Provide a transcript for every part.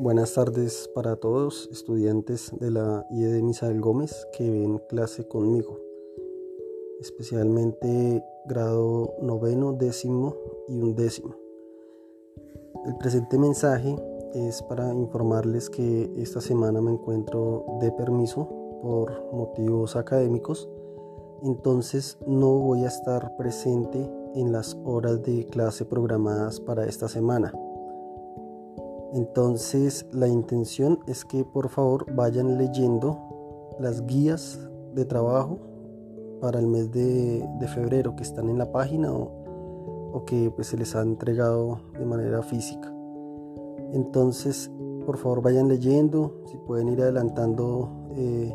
Buenas tardes para todos, estudiantes de la IE de Misael Gómez que ven clase conmigo, especialmente grado noveno, décimo y undécimo. El presente mensaje es para informarles que esta semana me encuentro de permiso por motivos académicos, entonces no voy a estar presente en las horas de clase programadas para esta semana. Entonces la intención es que por favor vayan leyendo las guías de trabajo para el mes de, febrero que están en la página o, que pues, se les ha entregado de manera física. Entonces por favor vayan leyendo, si pueden ir adelantando eh,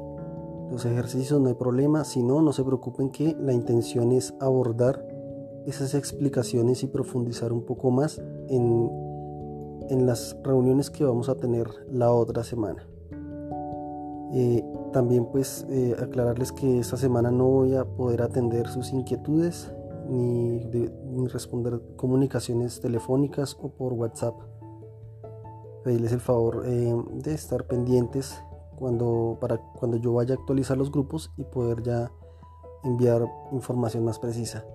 los ejercicios no hay problema, si no, no se preocupen que la intención es abordar esas explicaciones y profundizar un poco más en en las reuniones que vamos a tener la otra semana. Eh, también pues eh, aclararles que esta semana no voy a poder atender sus inquietudes ni, responder comunicaciones telefónicas o por WhatsApp. Pedirles el favor eh, de estar pendientes cuando, para cuando yo vaya a actualizar los grupos y poder ya enviar información más precisa.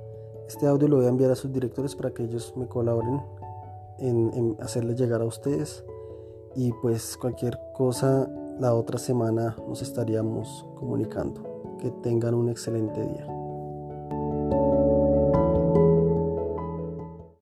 Este audio lo voy a enviar a sus directores para que ellos me colaboren en, hacerles llegar a ustedes y pues cualquier cosa la otra semana nos estaríamos comunicando. Que tengan un excelente día.